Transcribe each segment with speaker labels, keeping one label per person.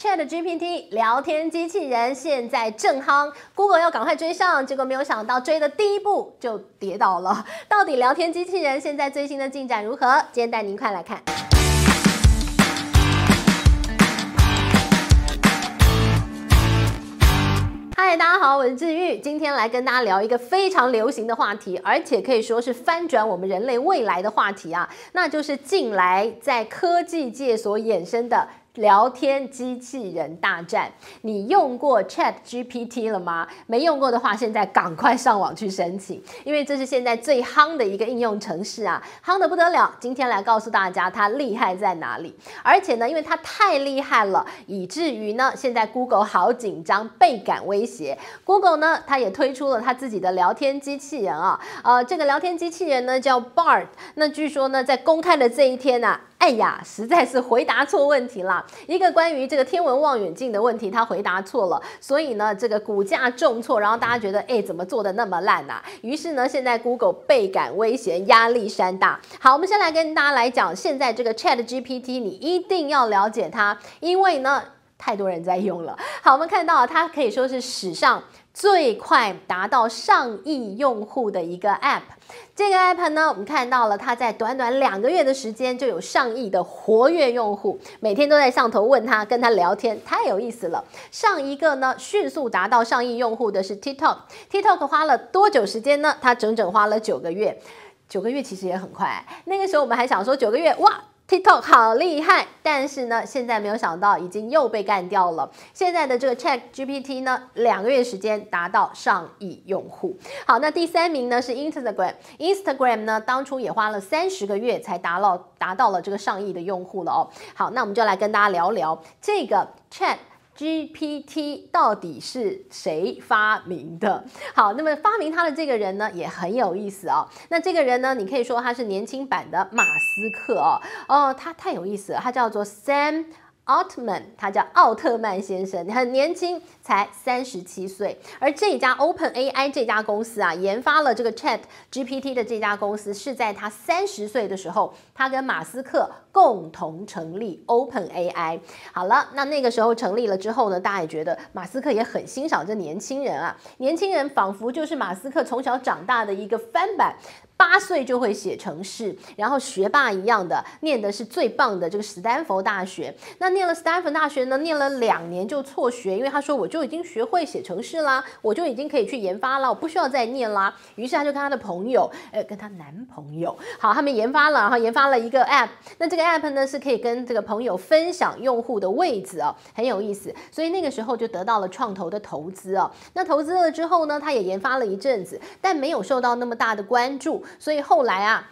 Speaker 1: ChatGPT 聊天机器人现在正夯，Google 要赶快追上，结果没有想到追的第一步就跌倒了。到底聊天机器人现在最新的进展如何？今天带您快来看。嗨，大家好，我是志玉，今天来跟大家聊一个非常流行的话题，而且可以说是翻转我们人类未来的话题啊，那就是近来在科技界所衍生的。聊天机器人大战，你用过 Chat GPT 了吗？没用过的话，现在赶快上网去申请，因为这是现在最夯的一个应用程式啊，夯得不得了。今天来告诉大家它厉害在哪里，而且呢，因为它太厉害了，以至于呢，现在 Google 好紧张，倍感威胁。Google 呢，它也推出了它自己的聊天机器人啊，呃，这个聊天机器人呢叫 Bard，那据说呢，在公开的这一天啊。哎呀，实在是回答错问题了。一个关于这个天文望远镜的问题，他回答错了，所以呢，这个股价重挫，然后大家觉得，哎，怎么做的那么烂呐、于是呢，现在 Google 倍感威胁，压力山大。好，我们先来跟大家来讲，现在这个 Chat GPT，你一定要了解它，因为呢，太多人在用了。好，我们看到它可以说是史上。最快达到上亿用户的一个 App，这个 App 呢，我们看到了它在短短两个月的时间就有上亿的活跃用户，每天都在上头问他，跟他聊天，太有意思了。上一个呢，迅速达到上亿用户的是 TikTok，TikTok 花了多久时间呢？它整整花了九个月，九个月其实也很快。那个时候我们还想说九个月，哇。TikTok 好厉害，但是呢，现在没有想到已经又被干掉了。现在的这个 Chat GPT 呢，两个月时间达到上亿用户。好，那第三名呢是 Instagram，Instagram 呢当初也花了三十个月才达到达到了这个上亿的用户了哦。好，那我们就来跟大家聊聊这个 Chat。GPT 到底是谁发明的？好，那么发明它的这个人呢，也很有意思哦。那这个人呢，你可以说他是年轻版的马斯克哦。哦，他太有意思了，他叫做 Sam。奥特曼，他叫奥特曼先生，很年轻，才三十七岁。而这家 OpenAI 这家公司啊，研发了这个 Chat GPT 的这家公司，是在他三十岁的时候，他跟马斯克共同成立 OpenAI。好了，那那个时候成立了之后呢，大家也觉得马斯克也很欣赏这年轻人啊，年轻人仿佛就是马斯克从小长大的一个翻版。八岁就会写程式，然后学霸一样的念的是最棒的这个斯坦福大学。那念了斯坦福大学呢，念了两年就辍学，因为他说我就已经学会写程式啦，我就已经可以去研发了，我不需要再念啦。于是他就跟他的朋友，呃，跟他男朋友，好，他们研发了，然后研发了一个 app。那这个 app 呢是可以跟这个朋友分享用户的位置哦，很有意思。所以那个时候就得到了创投的投资哦。那投资了之后呢，他也研发了一阵子，但没有受到那么大的关注。所以后来啊，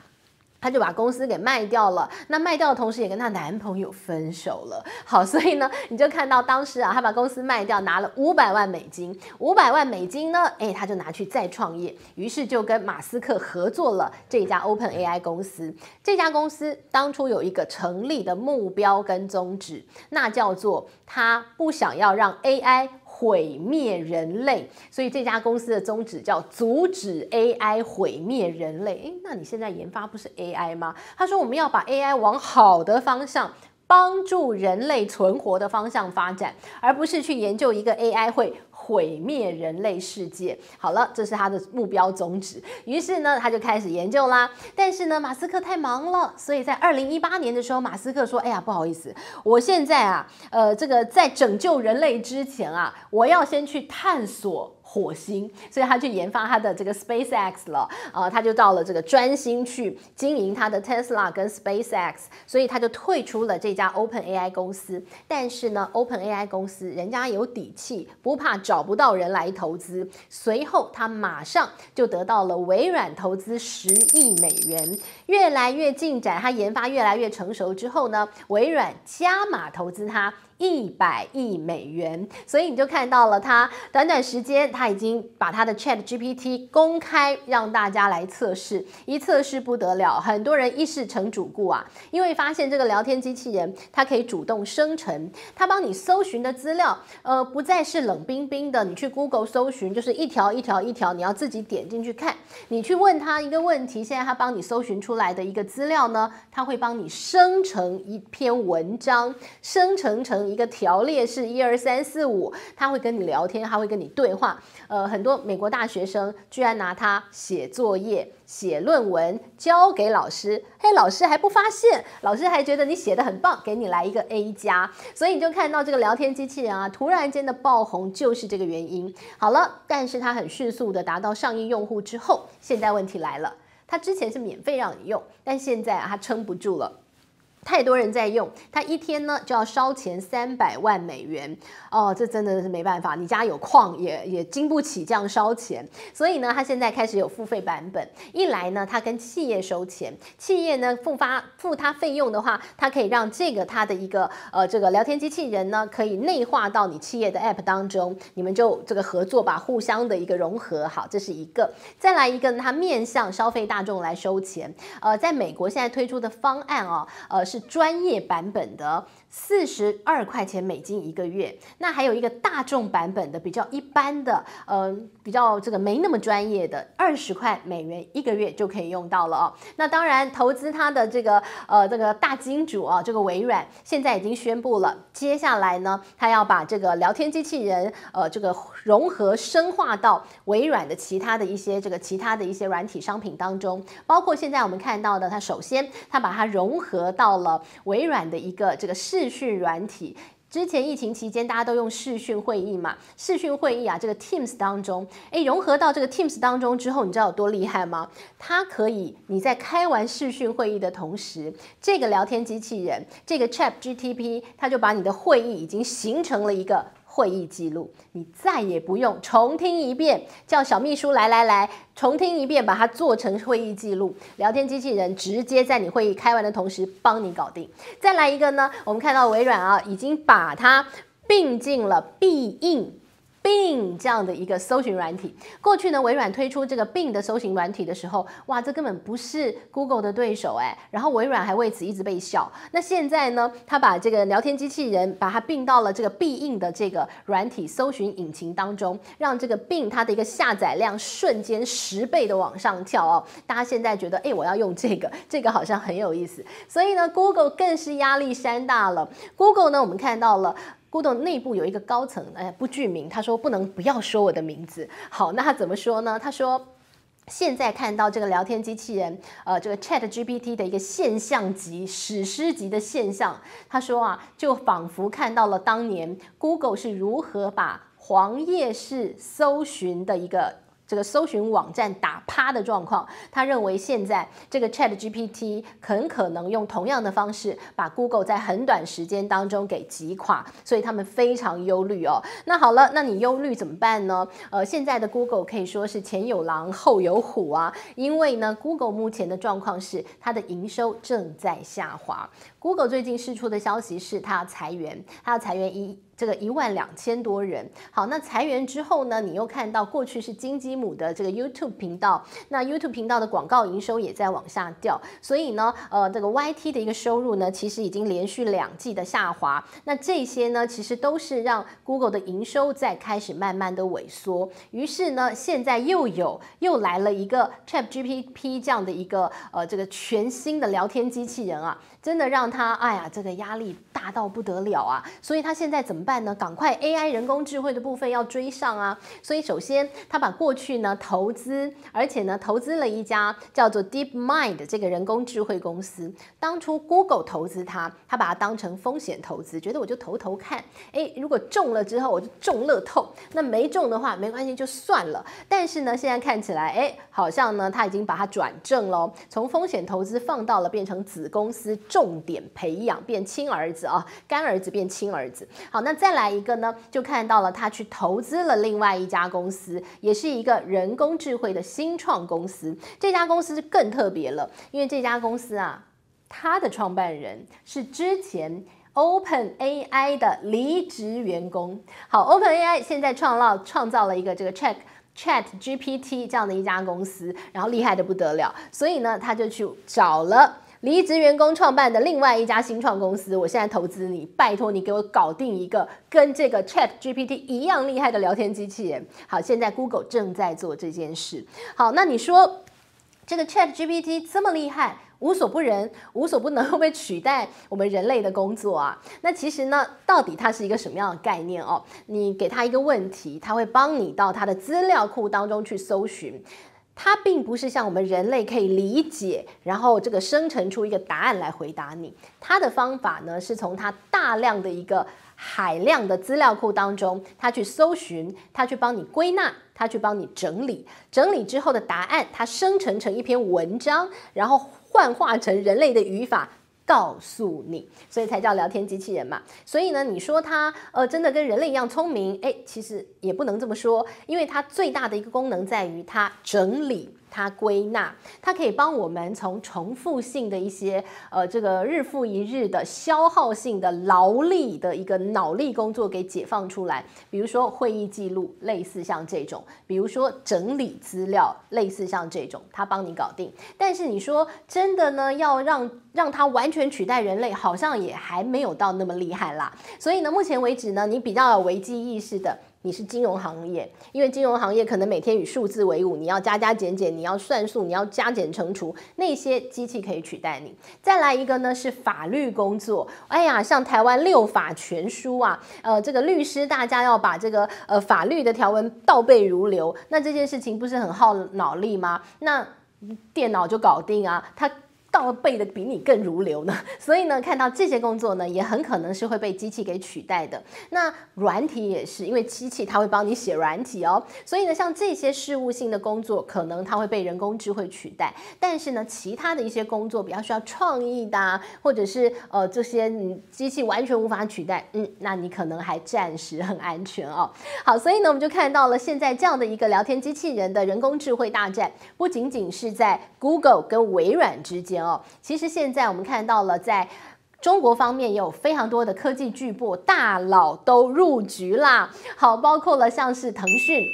Speaker 1: 她就把公司给卖掉了。那卖掉的同时，也跟她男朋友分手了。好，所以呢，你就看到当时啊，她把公司卖掉，拿了五百万美金。五百万美金呢，哎，她就拿去再创业。于是就跟马斯克合作了这家 OpenAI 公司。这家公司当初有一个成立的目标跟宗旨，那叫做他不想要让 AI。毁灭人类，所以这家公司的宗旨叫阻止 AI 毁灭人类。诶，那你现在研发不是 AI 吗？他说我们要把 AI 往好的方向，帮助人类存活的方向发展，而不是去研究一个 AI 会。毁灭人类世界，好了，这是他的目标宗旨。于是呢，他就开始研究啦。但是呢，马斯克太忙了，所以在二零一八年的时候，马斯克说：“哎呀，不好意思，我现在啊，呃，这个在拯救人类之前啊，我要先去探索。”火星，所以他去研发他的这个 SpaceX 了，呃，他就到了这个专心去经营他的 Tesla 跟 SpaceX，所以他就退出了这家 OpenAI 公司。但是呢，OpenAI 公司人家有底气，不怕找不到人来投资。随后他马上就得到了微软投资十亿美元，越来越进展，他研发越来越成熟之后呢，微软加码投资他。一百亿美元，所以你就看到了，他短短时间，他已经把他的 Chat GPT 公开让大家来测试，一测试不得了，很多人一试成主顾啊，因为发现这个聊天机器人它可以主动生成，它帮你搜寻的资料，呃，不再是冷冰冰的，你去 Google 搜寻就是一条一条一条，你要自己点进去看，你去问他一个问题，现在他帮你搜寻出来的一个资料呢，他会帮你生成一篇文章，生成成。一个条列式一二三四五，他会跟你聊天，他会跟你对话。呃，很多美国大学生居然拿它写作业。写论文交给老师，嘿，老师还不发现，老师还觉得你写的很棒，给你来一个 A 加，所以你就看到这个聊天机器人啊，突然间的爆红就是这个原因。好了，但是它很迅速的达到上亿用户之后，现在问题来了，它之前是免费让你用，但现在啊，它撑不住了。太多人在用，它一天呢就要烧钱三百万美元哦，这真的是没办法，你家有矿也也经不起这样烧钱，所以呢，它现在开始有付费版本。一来呢，它跟企业收钱，企业呢付发付它费用的话，它可以让这个它的一个呃这个聊天机器人呢可以内化到你企业的 App 当中，你们就这个合作吧，互相的一个融合。好，这是一个。再来一个呢，它面向消费大众来收钱。呃，在美国现在推出的方案哦，呃是。是专业版本的四十二块钱美金一个月，那还有一个大众版本的比较一般的，呃，比较这个没那么专业的二十块美元一个月就可以用到了哦。那当然，投资它的这个呃这个大金主啊，这个微软现在已经宣布了，接下来呢，他要把这个聊天机器人呃这个融合深化到微软的其他的一些这个其他的一些软体商品当中，包括现在我们看到的，它首先它把它融合到了微软的一个这个视讯软体，之前疫情期间大家都用视讯会议嘛，视讯会议啊，这个 Teams 当中，哎，融合到这个 Teams 当中之后，你知道有多厉害吗？它可以你在开完视讯会议的同时，这个聊天机器人，这个 Chat GTP，它就把你的会议已经形成了一个。会议记录，你再也不用重听一遍，叫小秘书来来来重听一遍，把它做成会议记录。聊天机器人直接在你会议开完的同时帮你搞定。再来一个呢，我们看到微软啊，已经把它并进了必应。并这样的一个搜寻软体，过去呢，微软推出这个 Bing 的搜寻软体的时候，哇，这根本不是 Google 的对手哎，然后微软还为此一直被笑。那现在呢，他把这个聊天机器人把它并到了这个必应的这个软体搜寻引擎当中，让这个 Bing 它的一个下载量瞬间十倍的往上跳哦。大家现在觉得，哎，我要用这个，这个好像很有意思。所以呢，Google 更是压力山大了。Google 呢，我们看到了。Google 内部有一个高层，哎，不具名，他说不能不要说我的名字。好，那他怎么说呢？他说现在看到这个聊天机器人，呃，这个 ChatGPT 的一个现象级、史诗级的现象。他说啊，就仿佛看到了当年 Google 是如何把黄页式搜寻的一个。这个搜寻网站打趴的状况，他认为现在这个 ChatGPT 很可能用同样的方式把 Google 在很短时间当中给击垮，所以他们非常忧虑哦。那好了，那你忧虑怎么办呢？呃，现在的 Google 可以说是前有狼后有虎啊，因为呢，Google 目前的状况是它的营收正在下滑。Google 最近释出的消息是它要裁员，它要裁员一。这个一万两千多人，好，那裁员之后呢？你又看到过去是金鸡母的这个 YouTube 频道，那 YouTube 频道的广告营收也在往下掉，所以呢，呃，这个 YT 的一个收入呢，其实已经连续两季的下滑。那这些呢，其实都是让 Google 的营收在开始慢慢的萎缩。于是呢，现在又有又来了一个 ChatGPT 这样的一个呃这个全新的聊天机器人啊，真的让他哎呀，这个压力大到不得了啊！所以他现在怎么办呢？赶快 AI 人工智慧的部分要追上啊！所以首先他把过去呢投资，而且呢投资了一家叫做 DeepMind 这个人工智慧公司。当初 Google 投资它，他把它当成风险投资，觉得我就投投看，诶，如果中了之后我就中乐透，那没中的话没关系就算了。但是呢，现在看起来，诶，好像呢他已经把它转正了，从风险投资放到了变成子公司重点培养，变亲儿子啊，干儿子变亲儿子。好，那。再来一个呢，就看到了他去投资了另外一家公司，也是一个人工智慧的新创公司。这家公司更特别了，因为这家公司啊，它的创办人是之前 OpenAI 的离职员工。好，OpenAI 现在创造创造了一个这个 Chat ChatGPT 这样的一家公司，然后厉害的不得了，所以呢，他就去找了。离职员工创办的另外一家新创公司，我现在投资你，拜托你给我搞定一个跟这个 Chat GPT 一样厉害的聊天机器人。好，现在 Google 正在做这件事。好，那你说这个 Chat GPT 这么厉害，无所不能，无所不能会不会取代我们人类的工作啊？那其实呢，到底它是一个什么样的概念哦？你给他一个问题，他会帮你到他的资料库当中去搜寻。它并不是像我们人类可以理解，然后这个生成出一个答案来回答你。它的方法呢，是从它大量的一个海量的资料库当中，它去搜寻，它去帮你归纳，它去帮你整理，整理之后的答案，它生成成一篇文章，然后幻化成人类的语法。告诉你，所以才叫聊天机器人嘛。所以呢，你说它呃真的跟人类一样聪明，哎，其实也不能这么说，因为它最大的一个功能在于它整理。它归纳，它可以帮我们从重复性的一些呃这个日复一日的消耗性的劳力的一个脑力工作给解放出来。比如说会议记录，类似像这种；比如说整理资料，类似像这种，它帮你搞定。但是你说真的呢，要让让它完全取代人类，好像也还没有到那么厉害啦。所以呢，目前为止呢，你比较有危机意识的。你是金融行业，因为金融行业可能每天与数字为伍，你要加加减减，你要算数，你要加减乘除，那些机器可以取代你。再来一个呢是法律工作，哎呀，像台湾六法全书啊，呃，这个律师大家要把这个呃法律的条文倒背如流，那这件事情不是很耗脑力吗？那电脑就搞定啊，它。倒背的比你更如流呢，所以呢，看到这些工作呢，也很可能是会被机器给取代的。那软体也是，因为机器它会帮你写软体哦，所以呢，像这些事务性的工作，可能它会被人工智慧取代。但是呢，其他的一些工作比较需要创意的，或者是呃这些你机器完全无法取代，嗯，那你可能还暂时很安全哦。好，所以呢，我们就看到了现在这样的一个聊天机器人的人工智慧大战，不仅仅是在 Google 跟微软之间。哦，其实现在我们看到了，在中国方面也有非常多的科技巨擘大佬都入局啦。好，包括了像是腾讯，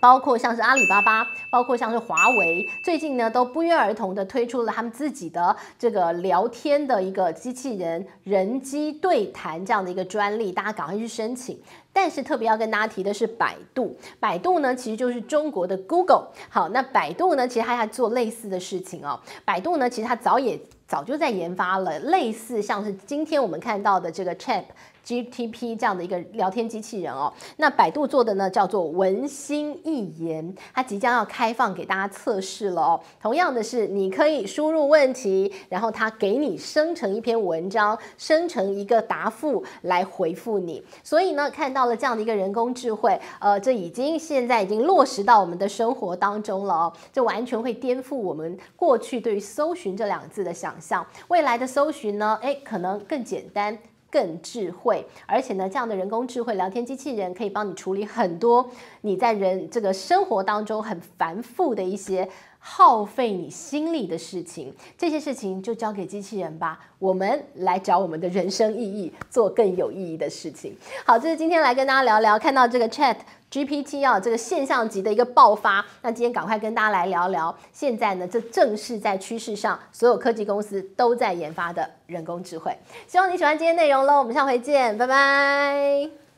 Speaker 1: 包括像是阿里巴巴，包括像是华为，最近呢都不约而同的推出了他们自己的这个聊天的一个机器人人机对谈这样的一个专利，大家赶快去申请。但是特别要跟大家提的是百度，百度呢其实就是中国的 Google。好，那百度呢其实它还做类似的事情哦。百度呢其实它早也早就在研发了类似像是今天我们看到的这个 Chat GTP 这样的一个聊天机器人哦，那百度做的呢叫做文心一言，它即将要开放给大家测试了哦。同样的是，你可以输入问题，然后它给你生成一篇文章，生成一个答复来回复你。所以呢，看到了这样的一个人工智慧，呃，这已经现在已经落实到我们的生活当中了哦，这完全会颠覆我们过去对于搜寻这两个字的想象。未来的搜寻呢，诶，可能更简单。更智慧，而且呢，这样的人工智慧聊天机器人可以帮你处理很多你在人这个生活当中很繁复的一些耗费你心力的事情。这些事情就交给机器人吧，我们来找我们的人生意义，做更有意义的事情。好，这是今天来跟大家聊聊，看到这个 Chat。GPT 啊，这个现象级的一个爆发，那今天赶快跟大家来聊聊。现在呢，这正是在趋势上，所有科技公司都在研发的人工智慧。希望你喜欢今天内容喽，我们下回见，拜拜。